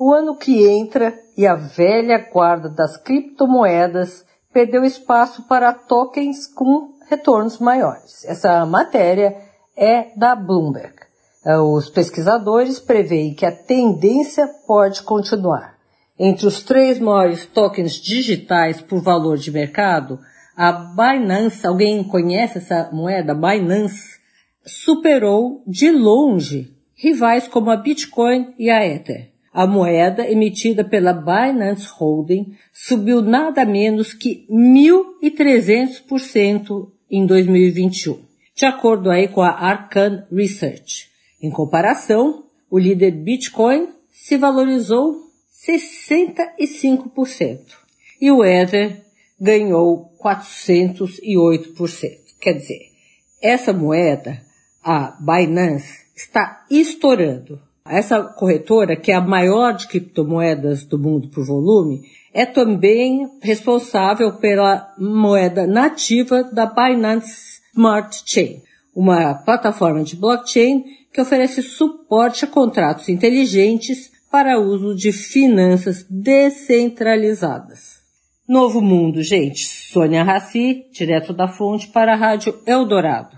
o ano que entra e a velha guarda das criptomoedas perdeu espaço para tokens com retornos maiores. Essa matéria é da Bloomberg. Os pesquisadores preveem que a tendência pode continuar. Entre os três maiores tokens digitais por valor de mercado, a Binance, alguém conhece essa moeda? Binance, superou de longe rivais como a Bitcoin e a Ether. A moeda emitida pela Binance Holding subiu nada menos que 1.300% em 2021, de acordo aí com a Arcan Research. Em comparação, o líder Bitcoin se valorizou 65% e o Ether ganhou 408%. Quer dizer, essa moeda, a Binance, está estourando. Essa corretora, que é a maior de criptomoedas do mundo por volume, é também responsável pela moeda nativa da Binance Smart Chain, uma plataforma de blockchain que oferece suporte a contratos inteligentes para uso de finanças descentralizadas. Novo Mundo, gente. Sônia Raci, direto da fonte para a Rádio Eldorado.